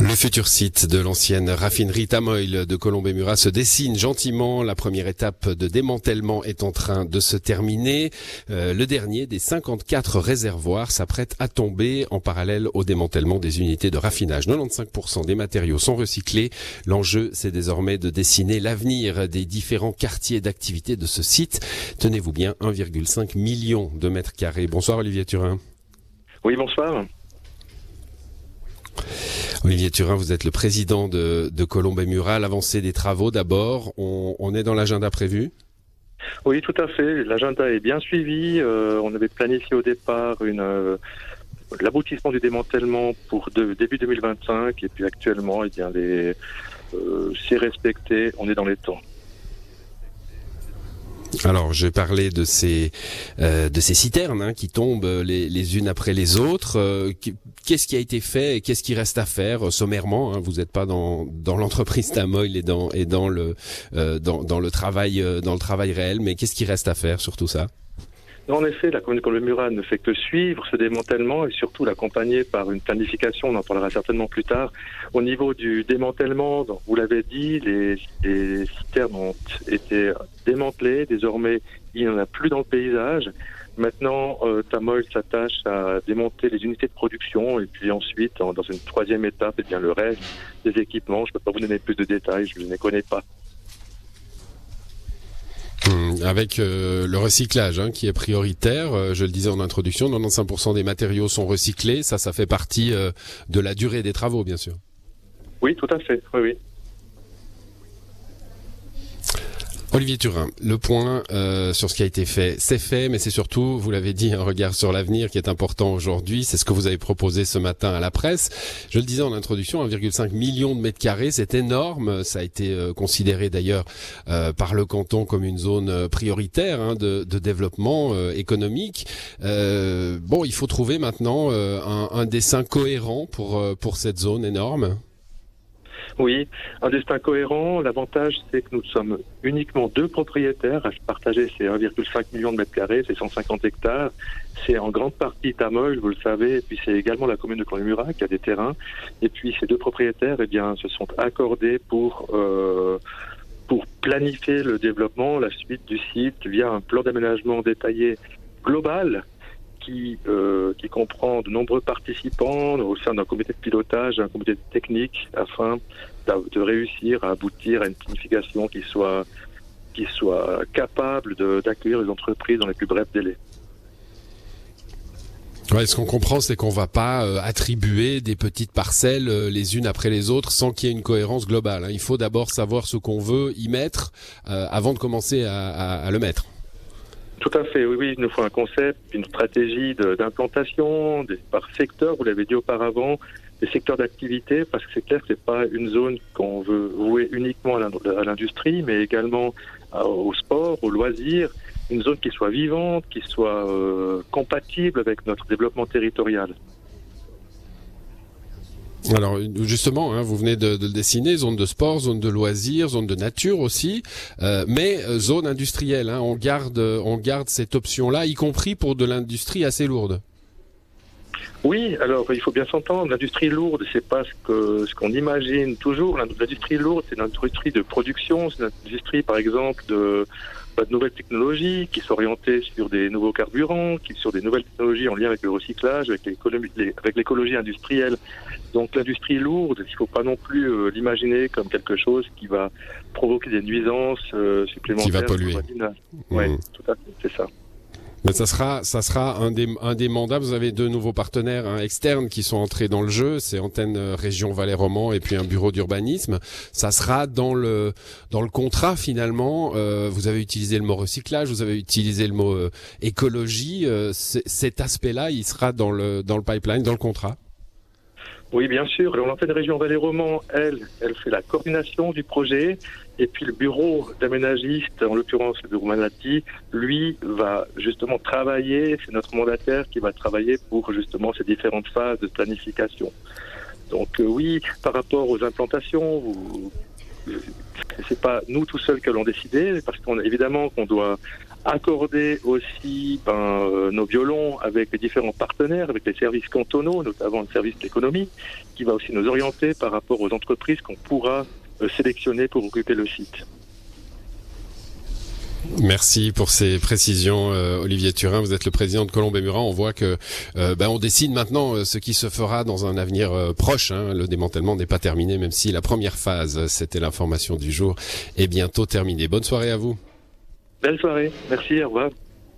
Le futur site de l'ancienne raffinerie Tamoil de Colombey-Murat se dessine gentiment. La première étape de démantèlement est en train de se terminer. Euh, le dernier des 54 réservoirs s'apprête à tomber en parallèle au démantèlement des unités de raffinage. 95% des matériaux sont recyclés. L'enjeu, c'est désormais de dessiner l'avenir des différents quartiers d'activité de ce site. Tenez-vous bien, 1,5 million de mètres carrés. Bonsoir Olivier Turin. Oui, bonsoir. Olivier Turin, vous êtes le président de, de Colombe et Mural. L'avancée des travaux d'abord, on, est dans l'agenda prévu? Oui, tout à fait. L'agenda est bien suivi. Euh, on avait planifié au départ une... Euh, l'aboutissement du démantèlement pour début 2025 et puis actuellement, eh bien, les, euh, c'est respecté, on est dans les temps. Alors, je parlais de ces euh, de ces citernes hein, qui tombent les, les, unes après les autres. Euh, qu'est-ce qui a été fait et qu'est-ce qui reste à faire euh, sommairement hein, Vous n'êtes pas dans dans l'entreprise Tamoil et dans et dans le dans, dans le travail dans le travail réel, mais qu'est-ce qui reste à faire sur tout ça? En effet, la commune de Murat ne fait que suivre ce démantèlement et surtout l'accompagner par une planification, on en parlera certainement plus tard. Au niveau du démantèlement, vous l'avez dit, les, les citernes ont été démantelées, désormais il n'y en a plus dans le paysage. Maintenant, euh, Tamol s'attache à démonter les unités de production et puis ensuite, dans une troisième étape, eh bien le reste des équipements. Je ne peux pas vous donner plus de détails, je ne les connais pas. Hum, avec euh, le recyclage hein, qui est prioritaire, euh, je le disais en introduction, 95% des matériaux sont recyclés, ça ça fait partie euh, de la durée des travaux bien sûr. Oui, tout à fait, oui, oui. Olivier Turin, le point euh, sur ce qui a été fait, c'est fait, mais c'est surtout, vous l'avez dit, un regard sur l'avenir qui est important aujourd'hui. C'est ce que vous avez proposé ce matin à la presse. Je le disais en introduction, 1,5 million de mètres carrés, c'est énorme. Ça a été euh, considéré d'ailleurs euh, par le canton comme une zone prioritaire hein, de, développement économique. bon, il faut trouver maintenant un, un dessin cohérent pour pour cette zone énorme. Oui, un destin cohérent. L'avantage, c'est que nous sommes uniquement deux propriétaires à partager ces 1,5 million de mètres carrés, ces 150 hectares. C'est en grande partie Tamoil, vous le savez, et puis c'est également la commune de Clammurat qui a des terrains. Et puis ces deux propriétaires, eh bien, se sont accordés pour euh, pour planifier le développement, la suite du site via un plan d'aménagement détaillé global qui, euh, qui comprend de nombreux participants au sein d'un comité de pilotage, un comité technique, afin de réussir à aboutir à une planification qui soit, capable d'accueillir les entreprises dans les plus brefs délais. Ouais, ce qu'on comprend, c'est qu'on va pas euh, attribuer des petites parcelles euh, les unes après les autres sans qu'il y ait une cohérence globale. Hein. Il faut d'abord savoir ce qu'on veut y mettre avant de commencer à le mettre. Tout à fait, oui, oui, il nous faut un concept, une stratégie d'implantation par secteur, vous l'avez dit auparavant, des secteurs d'activité, parce que c'est clair que c'est pas une zone qu'on veut vouer uniquement à l'industrie, mais également au sport, au loisir, une zone qui soit vivante, qui soit euh, compatible avec notre développement territorial. Alors justement, hein, vous venez de, le dessiner, zone de sport, zone de loisirs, zone de nature aussi, euh, mais euh, zone industrielle. Hein, on garde, on garde cette option-là, y compris pour de l'industrie assez lourde. Oui, alors il faut bien s'entendre. L'industrie lourde, c'est pas ce que ce qu'on imagine toujours. L'industrie lourde, c'est une industrie de production, c'est une industrie, par exemple, de de nouvelles technologies qui sont orientées sur des nouveaux carburants, qui sur des nouvelles technologies en lien avec le recyclage, avec l'écologie industrielle. Donc l'industrie lourde, il ne faut pas non plus euh, l'imaginer comme quelque chose qui va provoquer des nuisances euh, supplémentaires. Qui va polluer. Oui, mmh. tout à fait, c'est ça. Mais ça sera, ça sera un des, un des mandats. Vous avez deux nouveaux partenaires externes qui sont entrés dans le jeu. C'est Antenne euh, Région Valais Roman et puis un bureau d'urbanisme. Ça sera dans le, dans le contrat finalement. Euh, vous avez utilisé le mot recyclage, vous avez utilisé le mot euh, écologie. cet aspect-là, il sera dans le, dans le pipeline, dans le contrat. Oui, bien sûr. L'antenne Région Valais Roman, elle, elle fait la coordination du projet. Et puis le bureau d'aménagiste, en l'occurrence le bureau lui va justement travailler, c'est notre mandataire qui va travailler pour justement ces différentes phases de planification. Donc euh, oui, par rapport aux implantations, vous, c'est pas nous tout seuls que l'on décidé, parce qu'on évidemment qu'on doit accorder aussi ben, euh, nos violons avec les différents partenaires, avec les services cantonaux, notamment le service de l'économie, qui va aussi nous orienter par rapport aux entreprises qu'on pourra euh, sélectionner pour occuper le site. Merci pour ces précisions, euh, Olivier Turin. Vous êtes le président de Colombe et Murat. On voit que ben, on décide maintenant ce qui se fera dans un avenir proche. Hein. Le démantèlement n'est pas terminé, même si la première phase, c'était l'information du jour, est bientôt terminée. Bonne soirée à vous. Belle soirée. Merci. Au revoir.